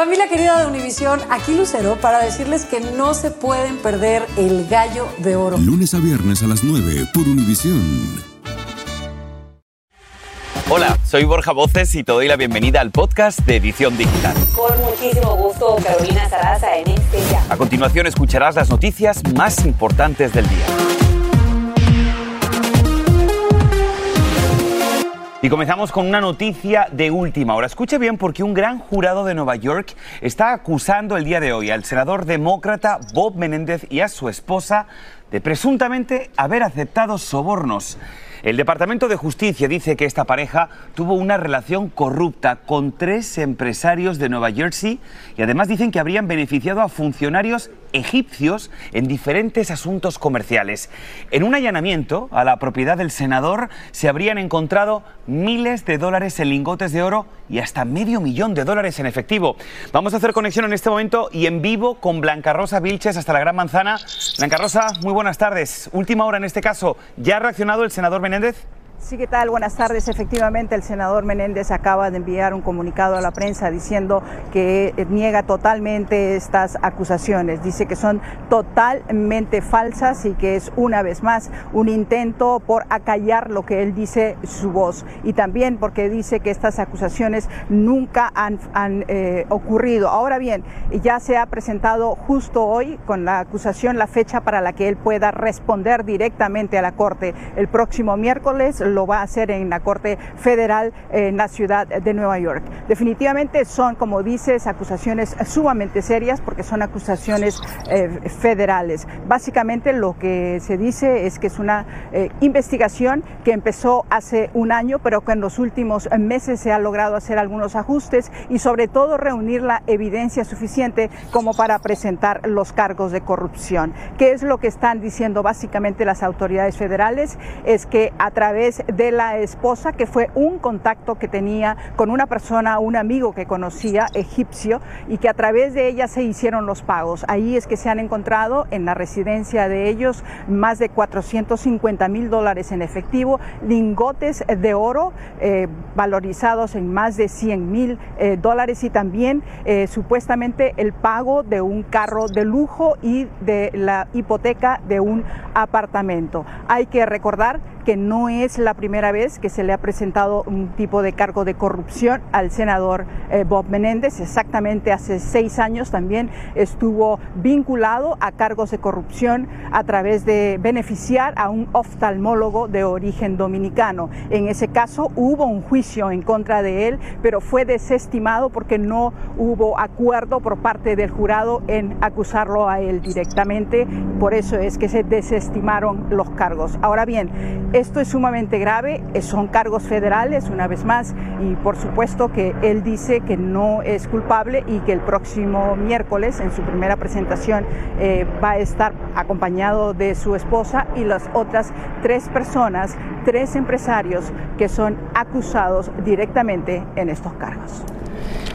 Familia querida de Univisión, aquí Lucero para decirles que no se pueden perder el gallo de oro. Lunes a viernes a las 9 por Univisión. Hola, soy Borja Voces y te doy la bienvenida al podcast de Edición Digital. Con muchísimo gusto, Carolina Sarasa en este ya. A continuación escucharás las noticias más importantes del día. Y comenzamos con una noticia de última hora. Escuche bien porque un gran jurado de Nueva York está acusando el día de hoy al senador demócrata Bob Menéndez y a su esposa de presuntamente haber aceptado sobornos. El Departamento de Justicia dice que esta pareja tuvo una relación corrupta con tres empresarios de Nueva Jersey y además dicen que habrían beneficiado a funcionarios egipcios en diferentes asuntos comerciales. En un allanamiento a la propiedad del senador se habrían encontrado miles de dólares en lingotes de oro y hasta medio millón de dólares en efectivo. Vamos a hacer conexión en este momento y en vivo con Blanca Rosa Vilches hasta la Gran Manzana. Blanca Rosa, muy buenas tardes. Última hora en este caso. ¿Ya ha reaccionado el senador Menéndez? Sí, ¿qué tal? Buenas tardes. Efectivamente, el senador Menéndez acaba de enviar un comunicado a la prensa diciendo que eh, niega totalmente estas acusaciones. Dice que son totalmente falsas y que es una vez más un intento por acallar lo que él dice su voz. Y también porque dice que estas acusaciones nunca han, eh, ocurrido. Ahora bien, ya se ha presentado justo hoy con la acusación la fecha para la que él pueda responder directamente a la Corte el próximo miércoles lo va a hacer en la Corte Federal en la ciudad de Nueva York. Definitivamente son, como dices, acusaciones sumamente serias porque son acusaciones eh, federales. Básicamente lo que se dice es que es una eh, investigación que empezó hace un año, pero que en los últimos meses se ha logrado hacer algunos ajustes y sobre todo reunir la evidencia suficiente como para presentar los cargos de corrupción. ¿Qué es lo que están diciendo básicamente las autoridades federales? Es que a través de la esposa, que fue un contacto que tenía con una persona, un amigo que conocía, egipcio, y que a través de ella se hicieron los pagos. Ahí es que se han encontrado en la residencia de ellos más de 450 mil dólares en efectivo, lingotes de oro eh, valorizados en más de 100 mil eh, dólares y también eh, supuestamente el pago de un carro de lujo y de la hipoteca de un apartamento. Hay que recordar que no es la primera vez que se le ha presentado un tipo de cargo de corrupción al senador eh, Bob Menéndez. Exactamente hace seis años también estuvo vinculado a cargos de corrupción a través de beneficiar a un oftalmólogo de origen dominicano. En ese caso hubo un juicio en contra de él, pero fue desestimado porque no hubo acuerdo por parte del jurado en acusarlo a él directamente. Por eso es que se desestimaron los cargos. Ahora bien, esto es sumamente grave, son cargos federales, una vez más, y por supuesto que él dice que no es culpable y que el próximo miércoles, en su primera presentación, eh, va a estar acompañado de su esposa y las otras tres personas, tres empresarios que son acusados directamente en estos cargos.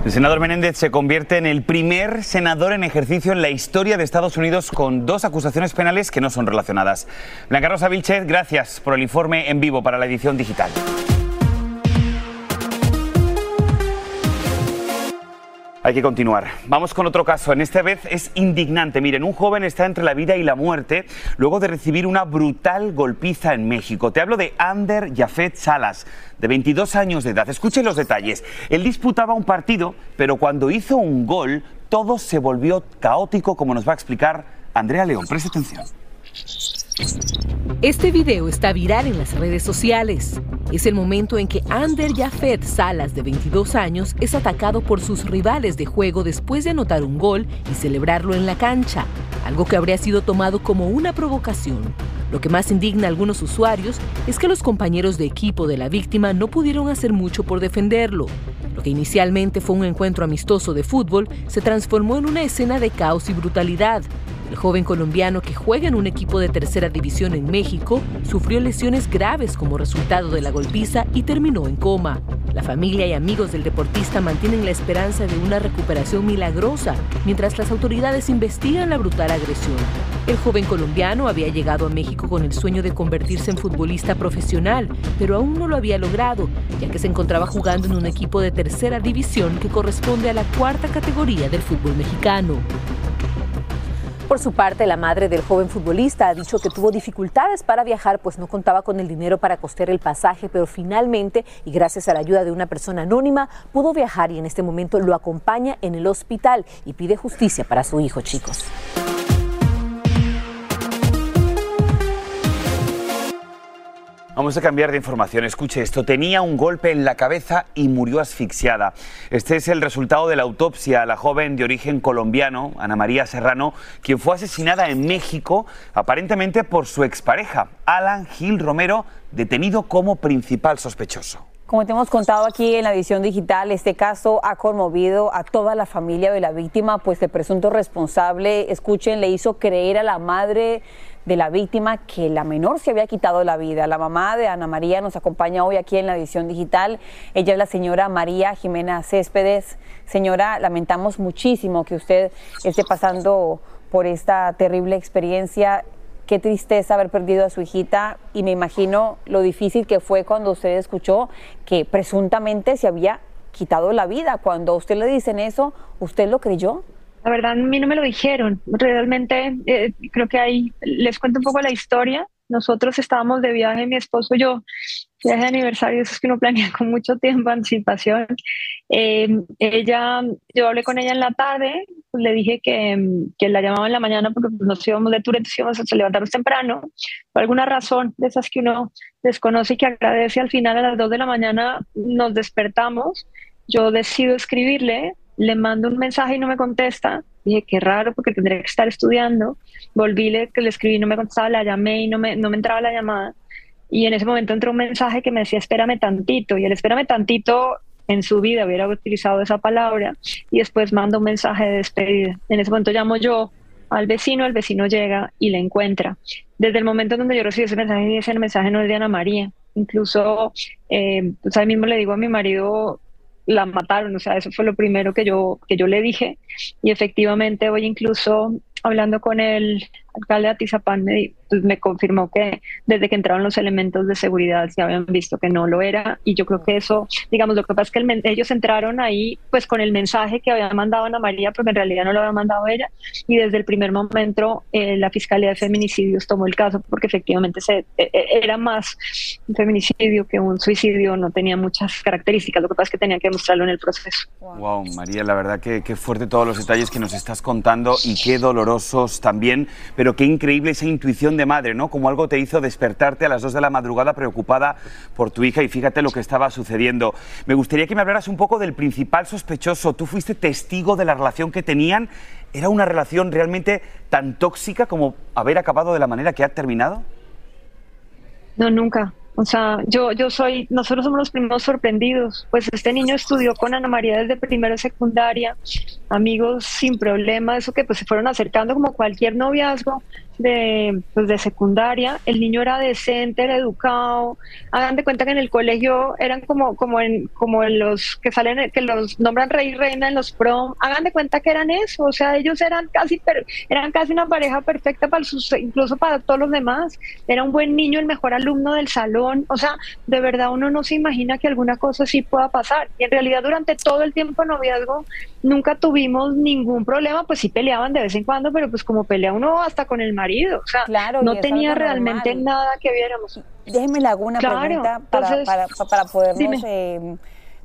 El senador Menéndez se convierte en el primer senador en ejercicio en la historia de Estados Unidos con dos acusaciones penales que no son relacionadas. Blanca Rosa Vilchez, gracias por el informe en vivo para la edición digital. Hay que continuar. Vamos con otro caso. En esta vez es indignante. Miren, un joven está entre la vida y la muerte luego de recibir una brutal golpiza en México. Te hablo de Ander Jafet Salas, de 22 años de edad. Escuchen los detalles. Él disputaba un partido, pero cuando hizo un gol, todo se volvió caótico, como nos va a explicar Andrea León. Preste atención. Este video está viral en las redes sociales. Es el momento en que Ander Jafet Salas, de 22 años, es atacado por sus rivales de juego después de anotar un gol y celebrarlo en la cancha, algo que habría sido tomado como una provocación. Lo que más indigna a algunos usuarios es que los compañeros de equipo de la víctima no pudieron hacer mucho por defenderlo. Lo que inicialmente fue un encuentro amistoso de fútbol se transformó en una escena de caos y brutalidad, el joven colombiano que juega en un equipo de tercera división en México sufrió lesiones graves como resultado de la golpiza y terminó en coma. La familia y amigos del deportista mantienen la esperanza de una recuperación milagrosa mientras las autoridades investigan la brutal agresión. El joven colombiano había llegado a México con el sueño de convertirse en futbolista profesional, pero aún no lo había logrado, ya que se encontraba jugando en un equipo de tercera división que corresponde a la cuarta categoría del fútbol mexicano. Por su parte, la madre del joven futbolista ha dicho que tuvo dificultades para viajar, pues no contaba con el dinero para costear el pasaje, pero finalmente, y gracias a la ayuda de una persona anónima, pudo viajar y en este momento lo acompaña en el hospital y pide justicia para su hijo, chicos. Vamos a cambiar de información. Escuche esto. Tenía un golpe en la cabeza y murió asfixiada. Este es el resultado de la autopsia a la joven de origen colombiano, Ana María Serrano, quien fue asesinada en México aparentemente por su expareja, Alan Gil Romero, detenido como principal sospechoso. Como te hemos contado aquí en la edición digital, este caso ha conmovido a toda la familia de la víctima, pues el presunto responsable, escuchen, le hizo creer a la madre de la víctima que la menor se había quitado la vida. La mamá de Ana María nos acompaña hoy aquí en la edición digital. Ella es la señora María Jimena Céspedes. Señora, lamentamos muchísimo que usted esté pasando por esta terrible experiencia. Qué tristeza haber perdido a su hijita y me imagino lo difícil que fue cuando usted escuchó que presuntamente se había quitado la vida. Cuando a usted le dicen eso, ¿usted lo creyó? La verdad, a mí no me lo dijeron. Realmente, eh, creo que ahí les cuento un poco la historia. Nosotros estábamos de viaje, mi esposo y yo, viaje de aniversario, eso es que uno planea con mucho tiempo, anticipación. Eh, ella, yo hablé con ella en la tarde, le dije que, que, la llamaba en la mañana porque pues, nos íbamos de tour, entonces íbamos a levantarnos temprano. Por alguna razón de esas que uno desconoce y que agradece, al final a las 2 de la mañana nos despertamos. Yo decido escribirle, le mando un mensaje y no me contesta. Dije, qué raro, porque tendría que estar estudiando. Volví, le, le escribí, no me contestaba, la llamé y no me, no me entraba la llamada. Y en ese momento entró un mensaje que me decía, espérame tantito. Y el espérame tantito en su vida hubiera utilizado esa palabra. Y después mando un mensaje de despedida. En ese momento llamo yo al vecino, el vecino llega y le encuentra. Desde el momento en donde yo recibí ese mensaje, ese mensaje no es de Ana María. Incluso, eh, pues ahí mismo le digo a mi marido, la mataron, o sea, eso fue lo primero que yo, que yo le dije. Y efectivamente hoy incluso hablando con el alcalde de Atizapán me, pues, me confirmó que desde que entraron los elementos de seguridad se habían visto que no lo era. Y yo creo que eso, digamos, lo que pasa es que ellos entraron ahí pues con el mensaje que había mandado Ana María, porque en realidad no lo había mandado ella. Y desde el primer momento eh, la Fiscalía de Feminicidios tomó el caso porque efectivamente se, e, e, era más un feminicidio que un suicidio, no tenía muchas características, lo que pasa es que tenía que demostrarlo en el proceso. Wow, María, la verdad que, que fuerte todos los detalles que nos estás contando y qué dolorosos también, pero qué increíble esa intuición de madre, ¿no? Como algo te hizo despertarte a las 2 de la madrugada preocupada por tu hija y fíjate lo que estaba sucediendo. Me gustaría que me hablaras un poco del principal sospechoso. Tú fuiste testigo de la relación que tenían. ¿Era una relación realmente tan tóxica como haber acabado de la manera que ha terminado? No, nunca. O sea, yo, yo soy, nosotros somos los primeros sorprendidos. Pues este niño estudió con Ana María desde primero secundaria, amigos sin problema, eso que pues se fueron acercando como cualquier noviazgo de, pues, de secundaria. El niño era decente, educado. Hagan de cuenta que en el colegio eran como, como en, como en los que salen, que los nombran rey y reina en los prom. Hagan de cuenta que eran eso. O sea, ellos eran casi, eran casi una pareja perfecta para sus, incluso para todos los demás. Era un buen niño, el mejor alumno del salón. O sea, de verdad uno no se imagina que alguna cosa así pueda pasar. Y en realidad durante todo el tiempo de noviazgo nunca tuvimos ningún problema. Pues sí peleaban de vez en cuando, pero pues como pelea uno hasta con el marido. O sea, claro, no tenía realmente nada que viéramos. Déjeme le hago una pregunta para, para, para, podernos eh,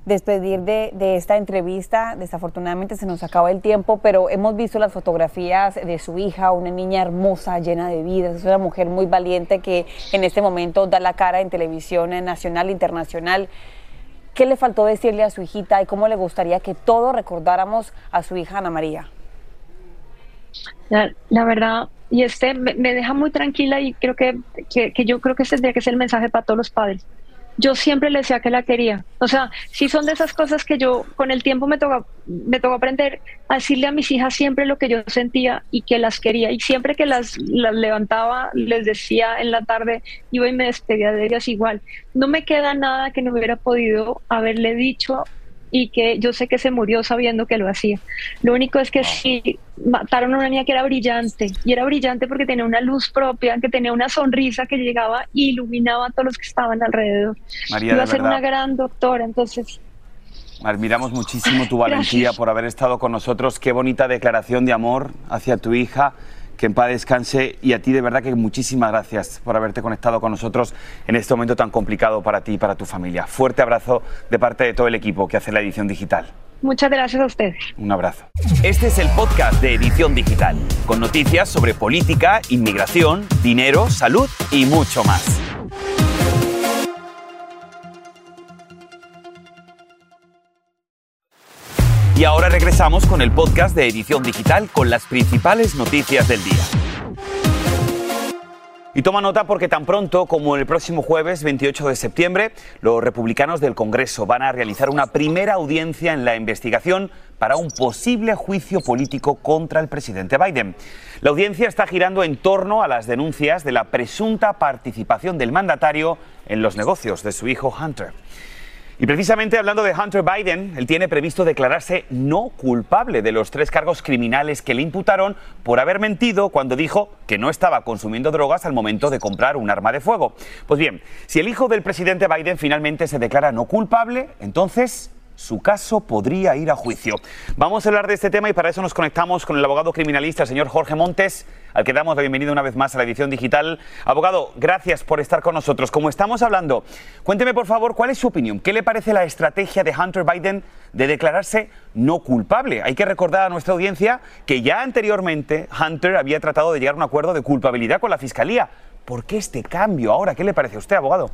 despedir de, de, esta entrevista. Desafortunadamente se nos acaba el tiempo, pero hemos visto las fotografías de su hija, una niña hermosa, llena de vida. Es una mujer muy valiente que en este momento da la cara en televisión nacional e internacional. ¿Qué le faltó decirle a su hijita y cómo le gustaría que todos recordáramos a su hija Ana María? La, la verdad, y este me, deja muy tranquila y creo que, que, yo creo que este tendría que ser el mensaje para todos los padres. Yo siempre le decía que la quería. O sea, sí son de esas cosas que yo con el tiempo me toca, me toca aprender a decirle a mis hijas siempre lo que yo sentía y que las quería. Y siempre que las, las levantaba, les decía en la tarde, iba y me despedía de ellas igual. No me queda nada que no hubiera podido haberle dicho y que yo sé que se murió sabiendo que lo hacía. Lo único es que sí, mataron a una niña que era brillante, y era brillante porque tenía una luz propia, que tenía una sonrisa que llegaba y iluminaba a todos los que estaban alrededor. María, Iba a ser verdad. una gran doctora, entonces Admiramos muchísimo tu valentía Gracias. por haber estado con nosotros. Qué bonita declaración de amor hacia tu hija. Que en paz descanse y a ti de verdad que muchísimas gracias por haberte conectado con nosotros en este momento tan complicado para ti y para tu familia. Fuerte abrazo de parte de todo el equipo que hace la edición digital. muchas gracias a ustedes. Un abrazo. Este es el podcast de Edición Digital, con noticias sobre política, inmigración, dinero, salud y mucho más. Y ahora regresamos con el podcast de Edición Digital con las principales noticias del día. Y toma nota porque tan pronto como el próximo jueves 28 de septiembre, los republicanos del Congreso van a realizar una primera audiencia en la investigación para un posible juicio político contra el presidente Biden. La audiencia está girando en torno a las denuncias de la presunta participación del mandatario en los negocios de su hijo Hunter. Y precisamente hablando de Hunter Biden, él tiene previsto declararse no culpable de los tres cargos criminales que le imputaron por haber mentido cuando dijo que no estaba consumiendo drogas al momento de comprar un arma de fuego. Pues bien, si el hijo del presidente Biden finalmente se declara no culpable, entonces su caso podría ir a juicio. Vamos a hablar de este tema y para eso nos conectamos con el abogado criminalista, señor Jorge Montes, al que damos la bienvenida una vez más a la edición digital. Abogado, gracias por estar con nosotros. Como estamos hablando, cuénteme por favor cuál es su opinión. ¿Qué le parece la estrategia de Hunter Biden de declararse no culpable? Hay que recordar a nuestra audiencia que ya anteriormente Hunter había tratado de llegar a un acuerdo de culpabilidad con la fiscalía. ¿Por qué este cambio ahora? ¿Qué le parece a usted, abogado?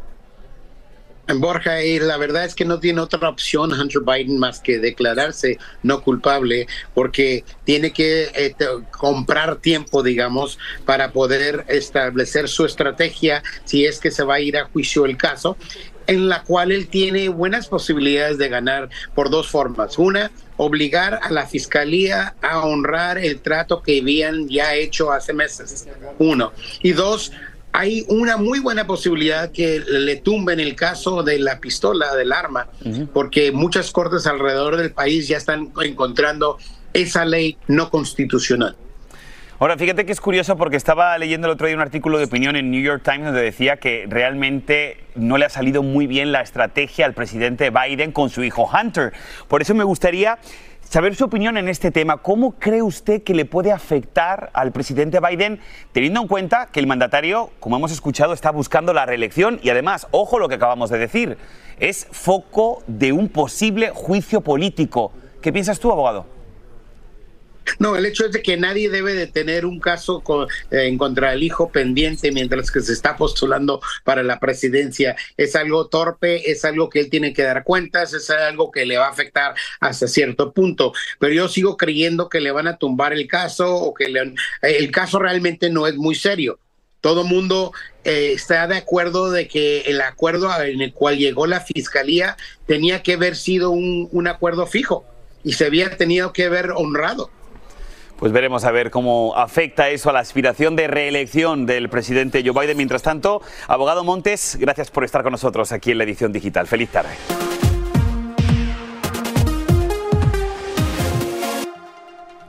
Borja, la verdad es que no tiene otra opción Hunter Biden más que declararse no culpable porque tiene que eh, comprar tiempo, digamos, para poder establecer su estrategia si es que se va a ir a juicio el caso en la cual él tiene buenas posibilidades de ganar por dos formas. Una, obligar a la fiscalía a honrar el trato que habían ya hecho hace meses. Uno. Y dos, hay una muy buena posibilidad que le tumben el caso de la pistola, del arma, porque muchas cortes alrededor del país ya están encontrando esa ley no constitucional. Ahora, fíjate que es curioso porque estaba leyendo el otro día un artículo de opinión en New York Times donde decía que realmente no le ha salido muy bien la estrategia al presidente Biden con su hijo Hunter. Por eso me gustaría saber su opinión en este tema. ¿Cómo cree usted que le puede afectar al presidente Biden teniendo en cuenta que el mandatario, como hemos escuchado, está buscando la reelección y además, ojo lo que acabamos de decir, es foco de un posible juicio político? ¿Qué piensas tú, abogado? No, el hecho es de que nadie debe de tener un caso eh, en contra del hijo pendiente mientras que se está postulando para la presidencia. Es algo torpe, es algo que él tiene que dar cuentas, es algo que le va a afectar hasta cierto punto. Pero yo sigo creyendo que le van a tumbar el caso o que le- el caso realmente no es muy serio. Todo mundo eh, está de acuerdo de que el acuerdo en el cual llegó la fiscalía tenía que haber sido un, un acuerdo fijo y se había tenido que haber honrado. Pues veremos a ver cómo afecta eso a la aspiración de reelección del presidente Joe Biden. Mientras tanto, abogado Montes, gracias por estar con nosotros aquí en la edición digital. Feliz tarde.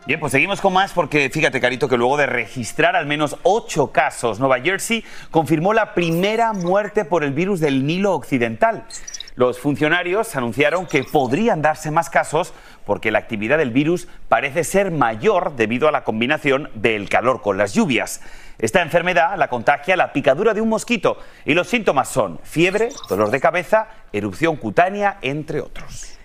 Bien, pues seguimos con más porque fíjate, Carito, que luego de registrar al menos ocho casos, Nueva Jersey confirmó la primera muerte por el virus del Nilo Occidental. Los funcionarios anunciaron que podrían darse más casos porque la actividad del virus parece ser mayor debido a la combinación del calor con las lluvias. Esta enfermedad la contagia la picadura de un mosquito y los síntomas son fiebre, dolor de cabeza, erupción cutánea, entre otros.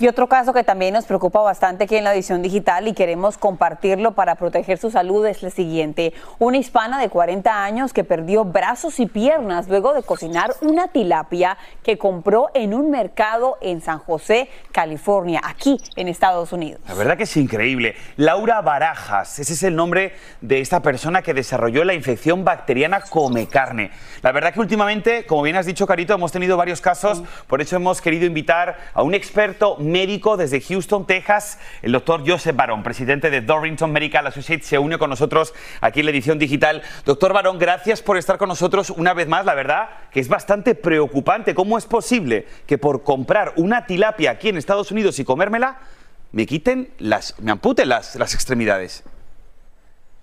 Y otro caso que también nos preocupa bastante aquí en la edición digital y queremos compartirlo para proteger su salud es el siguiente. Una hispana de 40 años que perdió brazos y piernas luego de cocinar una tilapia que compró en un mercado en San José, California, aquí en Estados Unidos. La verdad que es increíble. Laura Barajas, ese es el nombre de esta persona que desarrolló la infección bacteriana come carne. La verdad que últimamente, como bien has dicho, Carito, hemos tenido varios casos, por eso hemos querido invitar a un experto médico desde Houston, Texas, el doctor Joseph Barón, presidente de Dorrington Medical Associates, se une con nosotros aquí en la edición digital. Doctor Barón, gracias por estar con nosotros una vez más. La verdad que es bastante preocupante. ¿Cómo es posible que por comprar una tilapia aquí en Estados Unidos y comérmela, me quiten las, me amputen las, las extremidades.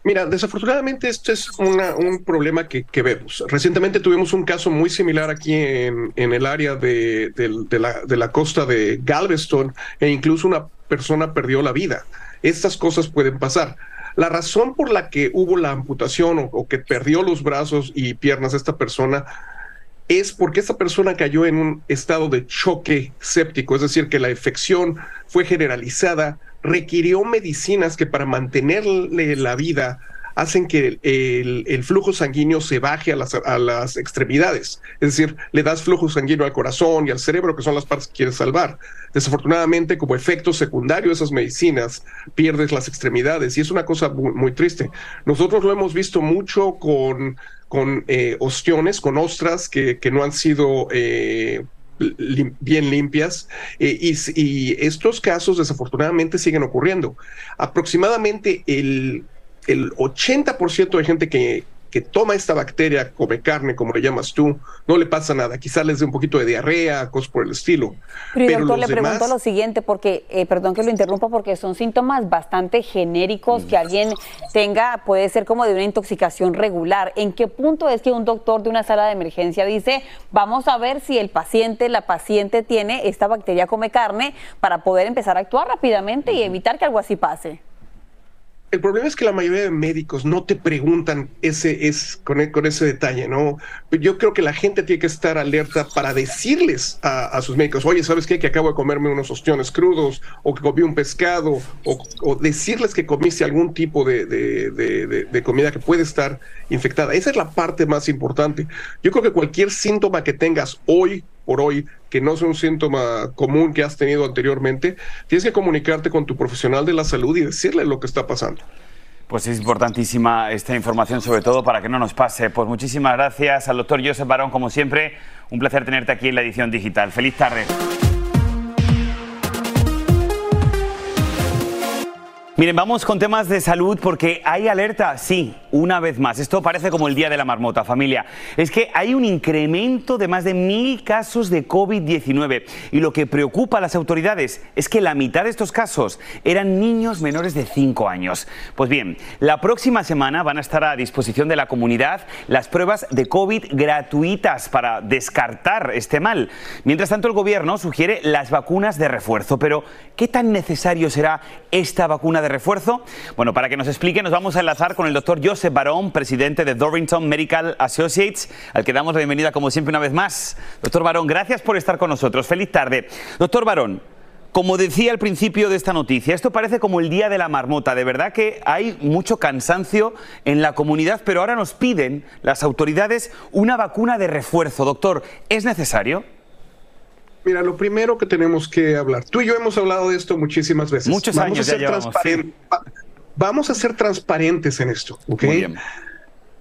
Mira, desafortunadamente esto es un problema que, vemos. Recientemente tuvimos un caso muy similar aquí en, el área de, la, costa de Galveston e incluso una persona perdió la vida. Estas cosas pueden pasar. La razón por la que hubo la amputación o, que perdió los brazos y piernas esta persona es porque esta persona cayó en un estado de choque séptico, es decir, que la infección fue generalizada, requirió medicinas que para mantenerle la vida hacen que el, flujo sanguíneo se baje a las, a las, extremidades. Es decir, le das flujo sanguíneo al corazón y al cerebro, que son las partes que quieres salvar. Desafortunadamente, como efecto secundario de esas medicinas, pierdes las extremidades y es una cosa muy, triste. Nosotros lo hemos visto mucho con, eh, ostiones, con ostras que, que no han sido... Eh, bien limpias eh, y, estos casos desafortunadamente siguen ocurriendo. Aproximadamente el, el 80% de gente que, que toma esta bacteria, come carne, como le llamas tú, no le pasa nada. Quizás les dé un poquito de diarrea, cosas por el estilo. Pero, doctor, le pregunto lo siguiente, porque, eh, perdón que lo interrumpa, porque son síntomas bastante genéricos que alguien tenga, puede ser como de una intoxicación regular. ¿En qué punto es que un doctor de una sala de emergencia dice, vamos a ver si el paciente, la paciente tiene esta bacteria come carne para poder empezar a actuar rápidamente y evitar que algo así pase? El problema es que la mayoría de médicos no te preguntan ese, es, con, e, con ese detalle, ¿no? Yo creo que la gente tiene que estar alerta para decirles a, sus médicos, oye, ¿sabes qué? Que acabo de comerme unos ostiones crudos, o que comí un pescado, o, decirles que comiste algún tipo de, de, comida que puede estar infectada. Esa es la parte más importante. Yo creo que cualquier síntoma que tengas hoy por hoy, que no es un síntoma común que has tenido anteriormente, tienes que comunicarte con tu profesional de la salud y decirle lo que está pasando. Pues es importantísima esta información, sobre todo para que no nos pase. Pues muchísimas gracias al doctor Joseph Barón, como siempre. Un placer tenerte aquí en la edición digital. Feliz tarde. Miren, vamos con temas de salud porque hay alerta, sí, una vez más. Esto parece como el día de la marmota, familia. Es que hay un incremento de más de mil casos de COVID-19 y lo que preocupa a las autoridades es que la mitad de estos casos eran niños menores de 5 años. Pues bien, la próxima semana van a estar a disposición de la comunidad las pruebas de COVID gratuitas para descartar este mal. Mientras tanto, el gobierno sugiere las vacunas de refuerzo. Pero, ¿qué tan necesario será esta vacuna de refuerzo? Bueno, para que nos explique, nos vamos a enlazar con el doctor Joseph Barón, presidente de Dorrington Medical Associates, al que damos la bienvenida como siempre una vez más. Doctor Barón, gracias por estar con nosotros. Feliz tarde. Doctor Barón, como decía al principio de esta noticia, esto parece como el día de la marmota. De verdad que hay mucho cansancio en la comunidad, pero ahora nos piden las autoridades una vacuna de refuerzo. Doctor, ¿es necesario? Mira, lo primero que tenemos que hablar, tú y yo hemos hablado de esto muchísimas veces. Muchos Vamos años a ser ya llevamos, Vamos a ser transparentes en esto, ¿ok?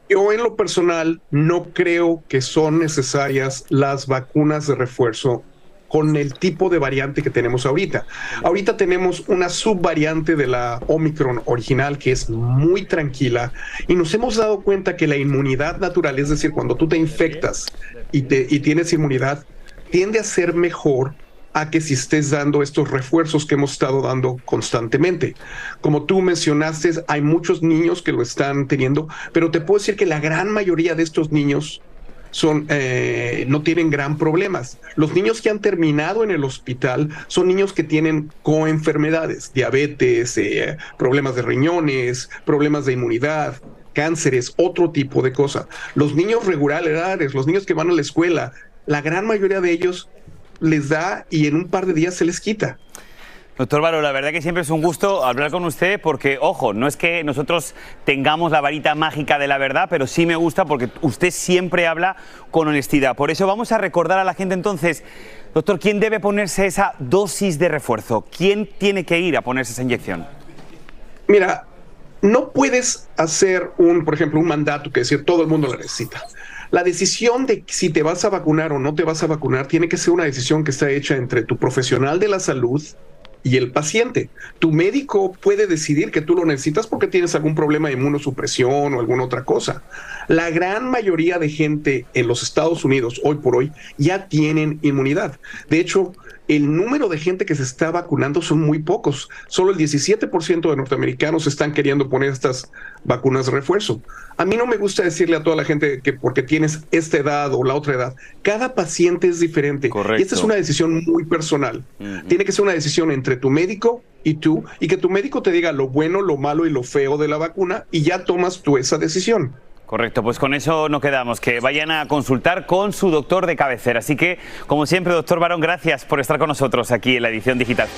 Yo en lo personal no creo que son necesarias las vacunas de refuerzo con el tipo de variante que tenemos ahorita. Ahorita tenemos una subvariante de la Omicron original que es muy tranquila y nos hemos dado cuenta que la inmunidad natural, es decir, cuando tú te infectas y, te, y tienes inmunidad, tiende a ser mejor a que si estés dando estos refuerzos que hemos estado dando constantemente. Como tú mencionaste, hay muchos niños que lo están teniendo, pero te puedo decir que la gran mayoría de estos niños son, eh, no tienen gran problemas. Los niños que han terminado en el hospital son niños que tienen coenfermedades, diabetes, eh, problemas de riñones, problemas de inmunidad, cánceres, otro tipo de cosas. Los niños regulares, los niños que van a la escuela, la gran mayoría de ellos les da y en un par de días se les quita. Doctor Varo, la verdad que siempre es un gusto hablar con usted porque, ojo, no es que nosotros tengamos la varita mágica de la verdad, pero sí me gusta porque usted siempre habla con honestidad. Por eso vamos a recordar a la gente entonces, doctor, ¿quién debe ponerse esa dosis de refuerzo? ¿Quién tiene que ir a ponerse esa inyección? Mira, no puedes hacer un, por ejemplo, un mandato que decir todo el mundo lo necesita. La decisión de si te vas a vacunar o no te vas a vacunar tiene que ser una decisión que está hecha entre tu profesional de la salud y el paciente. Tu médico puede decidir que tú lo necesitas porque tienes algún problema de inmunosupresión o alguna otra cosa. La gran mayoría de gente en los Estados Unidos hoy por hoy ya tienen inmunidad. De hecho, el número de gente que se está vacunando son muy pocos. Solo el 17% de norteamericanos están queriendo poner estas vacunas de refuerzo. A mí no me gusta decirle a toda la gente que porque tienes esta edad o la otra edad, cada paciente es diferente. Y esta es una decisión muy personal. Tiene que ser una decisión entre tu médico y tú, y que tu médico te diga lo bueno, lo malo y lo feo de la vacuna, y ya tomas tú esa decisión. Correcto, pues con eso nos quedamos, que vayan a consultar con su doctor de cabecera. Así que, como siempre, doctor Barón, gracias por estar con nosotros aquí en la edición digital.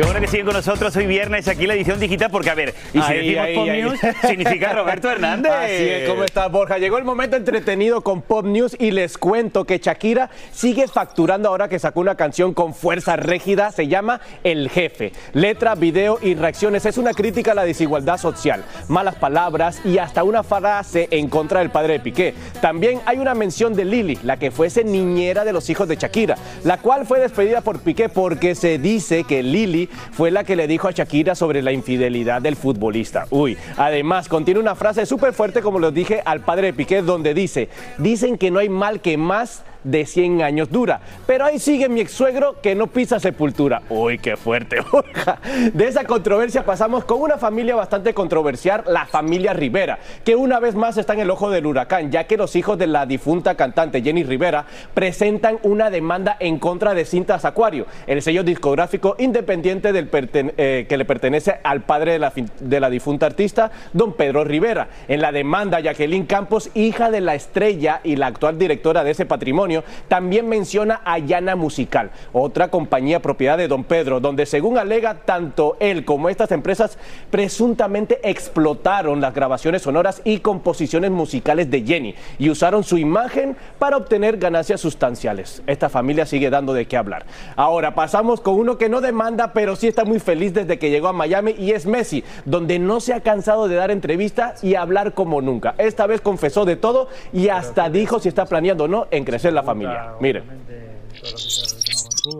Qué bueno que siguen con nosotros hoy viernes aquí en la edición digital, porque a ver, y si Ahí, decimos ahí, Pop ahí. News, significa Roberto Hernández. Así es, ¿cómo estás, Borja? Llegó el momento entretenido con Pop News y les cuento que Shakira sigue facturando ahora que sacó una canción con fuerza rígida, se llama El Jefe. Letra, video y reacciones es una crítica a la desigualdad social, malas palabras y hasta una frase en contra del padre de Piqué. También hay una mención de Lili, la que fuese niñera de los hijos de Shakira, la cual fue despedida por Piqué porque se dice que Lili fue la que le dijo a Shakira sobre la infidelidad del futbolista. Uy, además contiene una frase súper fuerte, como lo dije al padre de Piqué, donde dice, dicen que no hay mal que más de 100 años dura. Pero ahí sigue mi ex suegro que no pisa sepultura. Uy, qué fuerte, Borja. De esa controversia pasamos con una familia bastante controversial, la familia Rivera, que una vez más está en el ojo del huracán, ya que los hijos de la difunta cantante Jenny Rivera presentan una demanda en contra de Cintas Acuario, el sello discográfico independiente del eh, que le pertenece al padre de la, de la difunta artista, don Pedro Rivera. En la demanda, Jacqueline Campos, hija de la estrella y la actual directora de ese patrimonio, también menciona a Llana Musical, otra compañía propiedad de don Pedro, donde según alega tanto él como estas empresas presuntamente explotaron las grabaciones sonoras y composiciones musicales de Jenny y usaron su imagen para obtener ganancias sustanciales. Esta familia sigue dando de qué hablar. Ahora pasamos con uno que no demanda, pero sí está muy feliz desde que llegó a Miami y es Messi, donde no se ha cansado de dar entrevistas y hablar como nunca. Esta vez confesó de todo y hasta dijo si está planeando o no en crecer la familia. Mire.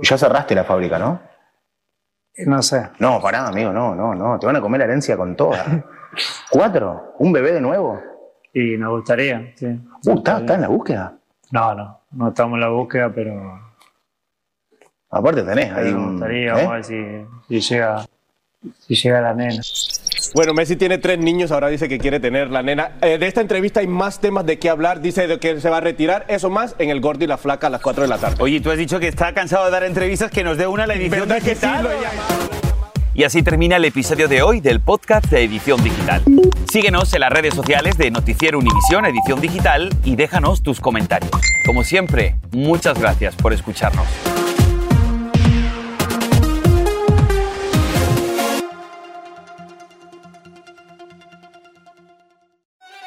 Ya cerraste la fábrica, ¿no? No sé. No, pará, amigo, no, no, no. Te van a comer la herencia con toda. ¿Cuatro? ¿Un bebé de nuevo? Y nos gustaría, sí. Uh, ¿está, está en la búsqueda? No, no, no estamos en la búsqueda, pero, Aparte tenés ahí nos un... gustaría, ¿eh? vamos a ver si, si llega, si llega la nena. Bueno, Messi tiene tres niños, ahora dice que quiere tener la nena. Eh, de esta entrevista hay más temas de qué hablar. Dice de que se va a retirar, eso más en el Gordo y la Flaca a las 4 de la tarde. Oye, tú has dicho que está cansado de dar entrevistas, que nos dé una a la edición digital. Y así termina el episodio de hoy del podcast de Edición Digital. Síguenos en las redes sociales de Noticiero Univisión Edición Digital y déjanos tus comentarios. Como siempre, muchas gracias por escucharnos.